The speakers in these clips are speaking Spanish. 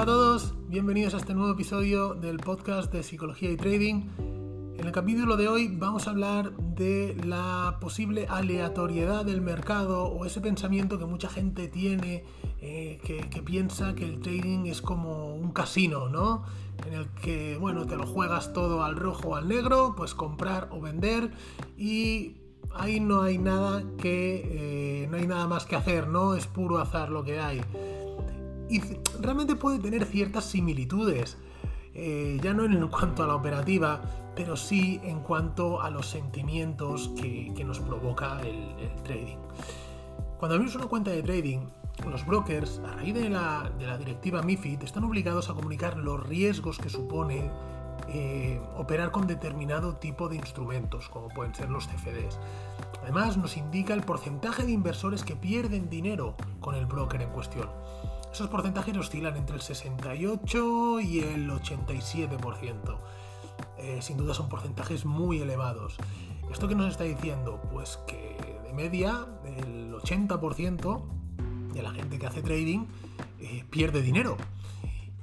Hola a todos, bienvenidos a este nuevo episodio del podcast de Psicología y Trading. En el capítulo de hoy vamos a hablar de la posible aleatoriedad del mercado o ese pensamiento que mucha gente tiene eh, que, piensa que el trading es como un casino, ¿no? En el que, bueno, te lo juegas todo al rojo o al negro, pues comprar o vender y ahí no hay nada que, eh, no hay nada más que hacer, ¿no? Es puro azar lo que hay y realmente puede tener ciertas similitudes, eh, ya no en cuanto a la operativa, pero sí en cuanto a los sentimientos que, nos provoca el, trading. Cuando abrimos una cuenta de trading, los brokers, a raíz de la, de la directiva MIFID, están obligados a comunicar los riesgos que supone eh, operar con determinado tipo de instrumentos, como pueden ser los CFDs. Además, nos indica el porcentaje de inversores que pierden dinero con el broker en cuestión. Esos porcentajes oscilan entre el 68 y el 87%. Eh, sin duda son porcentajes muy elevados. ¿Esto qué nos está diciendo? Pues que de media el 80% de la gente que hace trading eh, pierde dinero.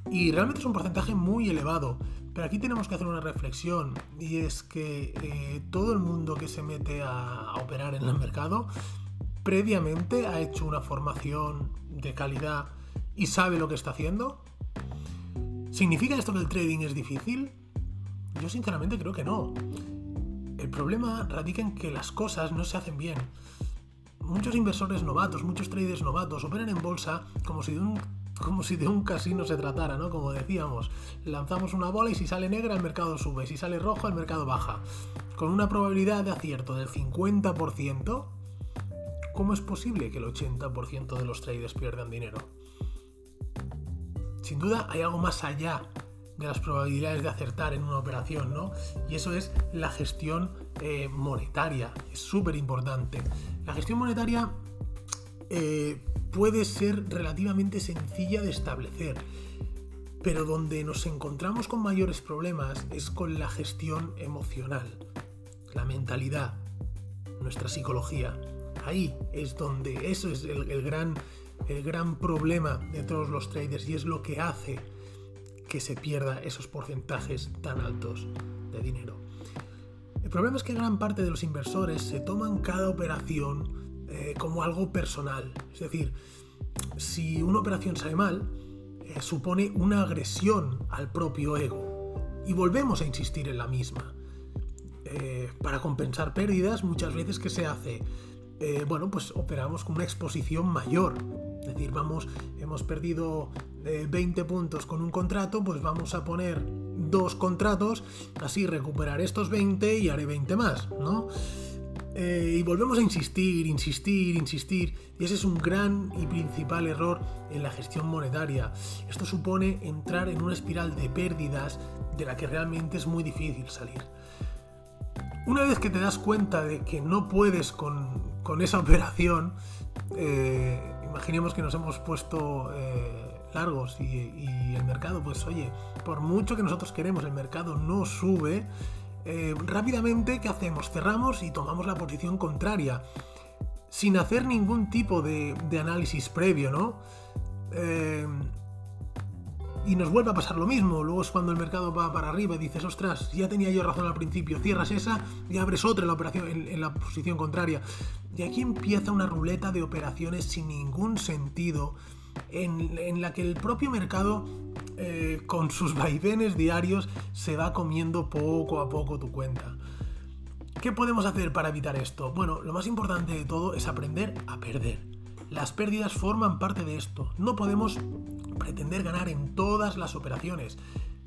Y realmente es un porcentaje muy elevado. Pero aquí tenemos que hacer una reflexión y es que eh, todo el mundo que se mete a operar en el mercado previamente ha hecho una formación de calidad y sabe lo que está haciendo? ¿Significa esto que el trading es difícil? Yo sinceramente creo que no. El problema radica en que las cosas no se hacen bien. Muchos inversores novatos, muchos traders novatos operan en bolsa como si de un, como si de un casino se tratara, ¿no? Como decíamos, lanzamos una bola y si sale negra el mercado sube, si sale rojo el mercado baja. Con una probabilidad de acierto del 50%, ¿cómo es posible que el 80% de los traders pierdan dinero? sin duda hay algo más allá de las probabilidades de acertar en una operación, ¿no? Y eso es la gestión eh, monetaria, es súper importante. La gestión monetaria eh, puede ser relativamente sencilla de establecer, pero donde nos encontramos con mayores problemas es con la gestión emocional, la mentalidad, nuestra psicología. Ahí es donde eso es el gran el gran problema de todos los traders y es lo que hace que se pierda esos porcentajes tan altos de dinero. El problema es que gran parte de los inversores se toman cada operación eh, como algo personal. Es decir, si una operación sale mal, eh, supone una agresión al propio ego. Y volvemos a insistir en la misma. Eh, para compensar pérdidas, muchas veces que se hace, bueno, pues operamos con una exposición mayor es decir, vamos, hemos perdido 20 eh, puntos con un contrato, pues vamos a poner dos contratos, así recuperar estos 20 y haré 20 más, ¿no? Eh, y volvemos a insistir, insistir, insistir, y ese es un gran y principal error en la gestión monetaria. Esto supone entrar en una espiral de pérdidas de la que realmente es muy difícil salir. Una vez que te das cuenta de que no puedes con, esa operación, eh, imaginemos que nos hemos puesto eh, largos y, el mercado, pues oye, por mucho que nosotros queremos, el mercado no sube, eh, rápidamente, ¿qué hacemos? Cerramos y tomamos la posición contraria, sin hacer ningún tipo de, análisis previo, ¿no? Eh, y nos vuelve a pasar lo mismo. Luego es cuando el mercado va para arriba y dices, ostras, ya tenía yo razón al principio, cierras esa y abres otra en la, operación, en, la posición contraria. Y aquí empieza una ruleta de operaciones sin ningún sentido, en, la que el propio mercado, eh, con sus vaivenes diarios, se va comiendo poco a poco tu cuenta. ¿Qué podemos hacer para evitar esto? Bueno, lo más importante de todo es aprender a perder. Las pérdidas forman parte de esto. No podemos pretender ganar en todas las operaciones.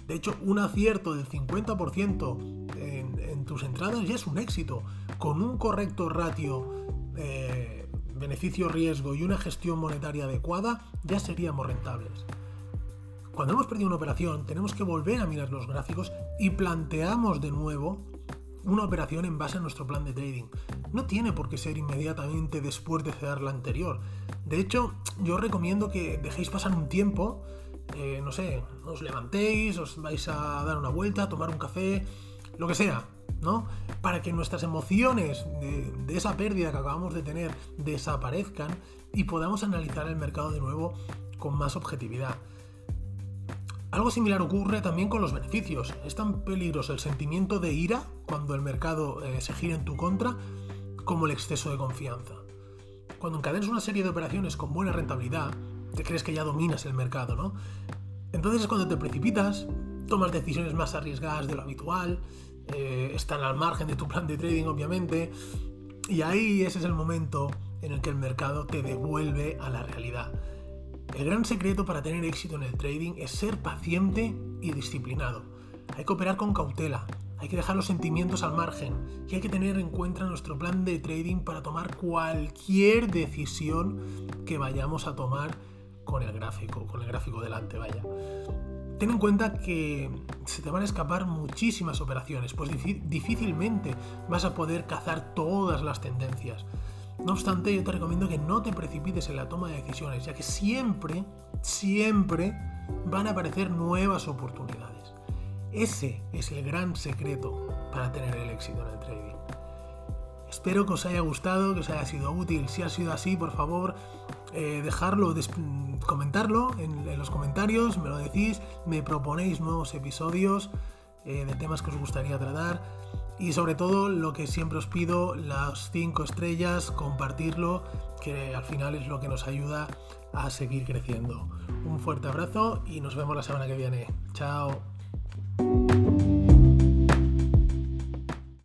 De hecho, un acierto del 50% en, tus entradas ya es un éxito. Con un correcto ratio eh, beneficio-riesgo y una gestión monetaria adecuada, ya seríamos rentables. Cuando hemos perdido una operación, tenemos que volver a mirar los gráficos y planteamos de nuevo una operación en base a nuestro plan de trading. No tiene por qué ser inmediatamente después de cerrar la anterior. De hecho, yo recomiendo que dejéis pasar un tiempo, eh, no sé, os levantéis, os vais a dar una vuelta, tomar un café, lo que sea, ¿no? Para que nuestras emociones de esa pérdida que acabamos de tener desaparezcan y podamos analizar el mercado de nuevo con más objetividad. Algo similar ocurre también con los beneficios. Es tan peligroso el sentimiento de ira cuando el mercado eh, se gira en tu contra como el exceso de confianza. Cuando encadenas una serie de operaciones con buena rentabilidad, te crees que ya dominas el mercado, ¿no? Entonces es cuando te precipitas, tomas decisiones más arriesgadas de lo habitual, eh, están al margen de tu plan de trading obviamente, y ahí ese es el momento en el que el mercado te devuelve a la realidad. El gran secreto para tener éxito en el trading es ser paciente y disciplinado. Hay que operar con cautela, hay que dejar los sentimientos al margen y hay que tener en cuenta nuestro plan de trading para tomar cualquier decisión que vayamos a tomar con el gráfico, con el gráfico delante, vaya. Ten en cuenta que se te van a escapar muchísimas operaciones, pues difícilmente vas a poder cazar todas las tendencias. No obstante, yo te recomiendo que no te precipites en la toma de decisiones, ya que siempre, siempre van a aparecer nuevas oportunidades. Ese es el gran secreto para tener el éxito en el trading. Espero que os haya gustado, que os haya sido útil. Si ha sido así, por favor, eh, dejarlo, comentarlo en, los comentarios, me lo decís, me proponéis nuevos episodios eh, de temas que os gustaría tratar y sobre todo lo que siempre os pido, las 5 estrellas, compartirlo, que al final es lo que nos ayuda a seguir creciendo. Un fuerte abrazo y nos vemos la semana que viene. Chao.